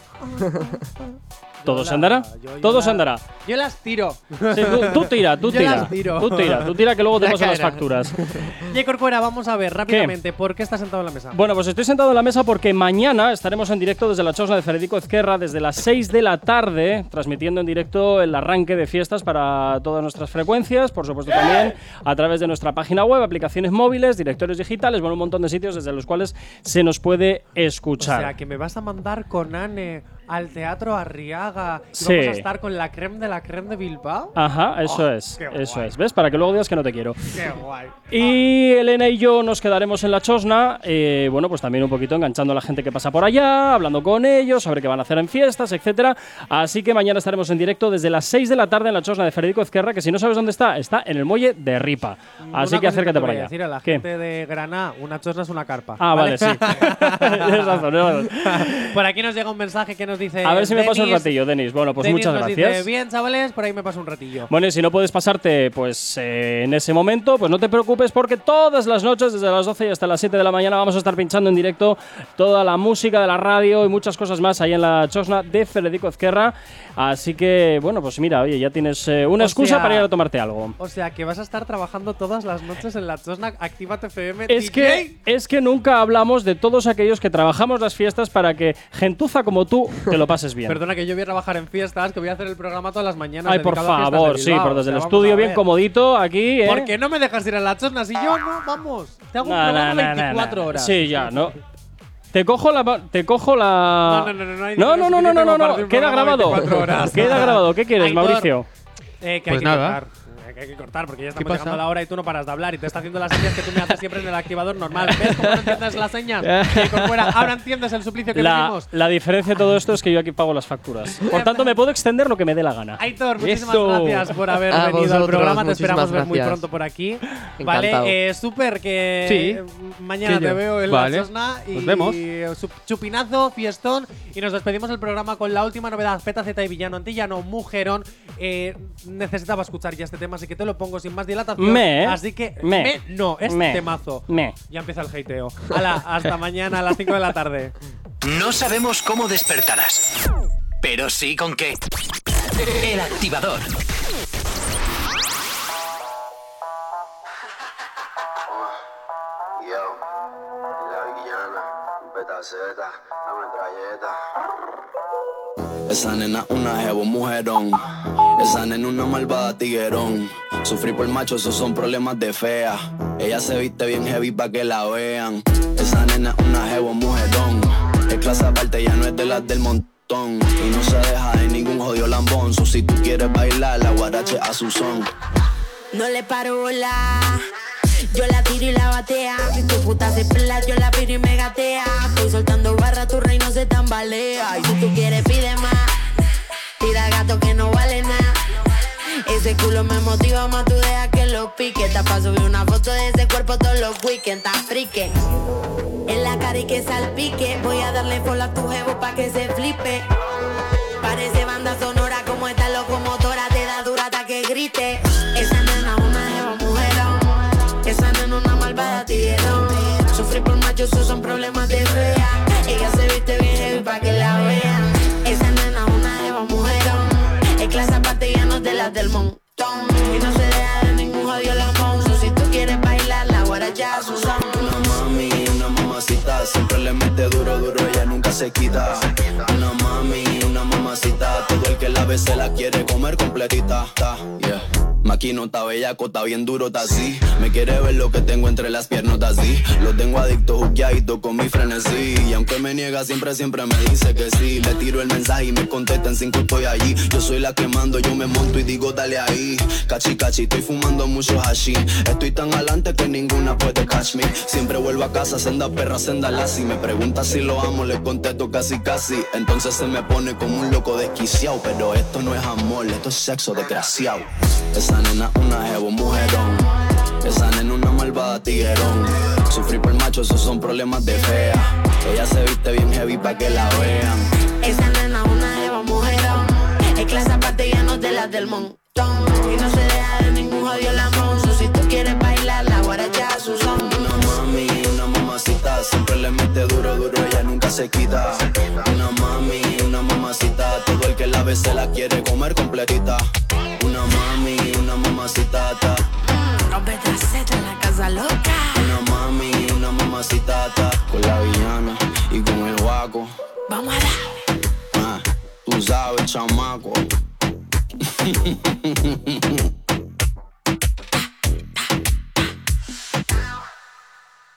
¿Todo se la- andará? Todo la- se andará. Yo las tiro. Sí, tú, tú tira, tú Yo tira. las tiro. Tú tira, tú tira que luego te pasan las facturas. Jay Corcuera, vamos a ver rápidamente por qué estás sentado en la mesa. Bueno, pues estoy sentado en la mesa porque mañana estaremos en directo desde la Chosna de Federico Ezquerra desde las 6 de la tarde, transmitiendo en directo el arranque de fiestas para todas nuestras frecuencias, por supuesto también a través de nuestra página web, aplicaciones móviles, directorios digitales, bueno, un montón de sitios desde los cuales se nos puede o escuchar. sea, que me vas a mandar con Anne al Teatro Arriaga y Sí. vamos a estar con la creme de la creme de Bilbao. Ajá, eso Oh, es, eso guay. es. ¿Ves? Para que luego digas que no te quiero. Qué guay. Y Elena y yo nos quedaremos en la Chosna, eh, bueno, pues también un poquito enganchando a la gente que pasa por allá, hablando con ellos, sobre qué van a hacer en fiestas, etcétera. Así que mañana estaremos en directo desde las 6 de la tarde en la Chosna de Federico Ezquerra, que si no sabes dónde está, está en el muelle de Ripa. Así Una que acércate te por allá. decir a la ¿Qué? gente de Granada, una chosna es una carpa. Ah, vale, sí. Tienes razón, tienes razón. Por aquí nos llega un mensaje que nos dice. A ver si me pasa un ratillo, Denis. Bueno, pues muchas nos gracias. Dice, Bien, chavales, por ahí me paso un ratillo. Bueno, y si no puedes pasarte pues eh, en ese momento, pues no te preocupes porque todas las noches, desde las 12 y hasta las 7 de la mañana, vamos a estar pinchando en directo toda la música de la radio y muchas cosas más ahí en la Chosna de Federico Ezquerra. Así que, bueno, pues mira, oye, ya tienes eh, una O excusa sea- para ir a tomarte algo. O sea, que vas a estar trabajando todas las noches en la Chosna Actívate FM. Es DJ. que, es que nunca hablamos de todos aquellos que trabajamos las fiestas para que gentuza como tú te lo pases bien. Perdona que yo voy a trabajar en fiestas, que voy a hacer el programa todas las mañanas. Ay, por favor, sí, pero O desde sea, el estudio bien comodito aquí, ¿eh? ¿Por qué no me dejas ir a la Chosna? Si yo no, vamos. Te hago un Nah, programa nah, nah, nah, 24 nah. horas. Sí, ya, no. Te cojo la. Te cojo la. No, no, no, no, no hay No, no, no, no, no, no, Queda grabado. 24 horas. Queda grabado. ¿Qué quieres, Mauricio? Eh, que Pues hay que nada. Hay que cortar porque ya estamos llegando a la hora y tú no paras de hablar y te está haciendo las señas que tú me haces siempre en el activador normal. ¿Ves cómo no entiendes las señas? Que con fuera. Ahora entiendes el suplicio que La, decimos. la diferencia de todo esto es que yo aquí pago las facturas. Por tanto, me puedo extender lo que me dé la gana. Aitor, muchísimas Eso. gracias por haber A venido al programa. Te esperamos ver muy pronto por aquí. Encantado. Vale, eh, súper que Sí. mañana Que te veo en Vale. la Sosna y Nos vemos. su- chupinazo, fiestón y nos despedimos del programa con la última novedad, Peta Z y Villano Antillano, Mujerón. Eh, necesitaba escuchar ya este tema, así que te lo pongo sin más dilatación. Me, Así que me, no, es me, temazo. me. Ya empieza el hateo. Hala, hasta mañana a las 5 de la tarde. No sabemos cómo despertarás, pero sí con qué. El activador. La la metralleta. Esa nena una jevo mujerón. Esa nena una malvada tiguerón. Sufrir por macho, esos son problemas de fea. Ella se viste bien heavy pa' que la vean. Esa nena una jevo mujerón. Es clase aparte, ya no es de las del montón. Y no se deja de ningún jodido lambón. So, si tú quieres bailar, la guarache a su son. No le paro bola, Yo la tiro y la batea. Si tu puta se pela, yo la piro y me gatea. Estoy soltando barra, tu reino se tambalea. Y si tú quieres, pide más. Tira gato que no vale nada. Ese culo me motiva más, tú deja que lo pique. Te pa' subir una foto de ese cuerpo todos los weekends, tan frique. En la cara y que salpique. Voy a darle follow a tu jevo pa' que se flipe. Parece banda sonora esos son problemas de fea. Ella se viste bien heavy pa' que la vean. Esa nena una jeva mujerón. Es clase aparte ya no es de las del montón. Y no se deja de ningún jodido lamón. So, si tú quieres bailar, la guaracha su son. Una mami, una mamacita, siempre le mete duro, duro, ella nunca se quita. Una mami, una mamacita, que la ve se la quiere comer completita. Ta, yeah. Maquino está bellaco, está bien duro, está así. Me quiere ver lo que tengo entre las piernas, está así. Lo tengo adicto, juqueadito con mi frenesí. Y aunque me niega, siempre, siempre me dice que sí. Le tiro el mensaje y me contesta en cinco, estoy allí. Yo soy la que mando, yo me monto y digo, dale ahí. Cachi, cachi, estoy fumando mucho hashi. Estoy tan adelante que ninguna puede catch me. Siempre vuelvo a casa, senda perra, senda lassi. Me pregunta si lo amo, le contesto casi, casi. Entonces se me pone como un loco desquiciado. Pero esto no es amor, esto es sexo desgraciado. Esa nena una jevo mujerón. Esa nena una malvada tiguerón. Sufrir por macho, esos son problemas de fea. Ella se viste bien heavy pa' que la vean. Esa nena una jeva mujerón. Es clase aparte ya no de las del montón. Y no se deja de ningún jodido lamón. So, si tú quieres bailar, la guaracha su son. Siempre le mete duro, duro, ella nunca se quita. Una mami, una mamacita, todo el que la ve se la quiere comer completita. Una mami, una mamacita, ta. Rompe traseta en la casa loca. una mami, una mamacita, ta. con la villana y con el guaco. Vamos a dar. Ah, tú sabes, chamaco.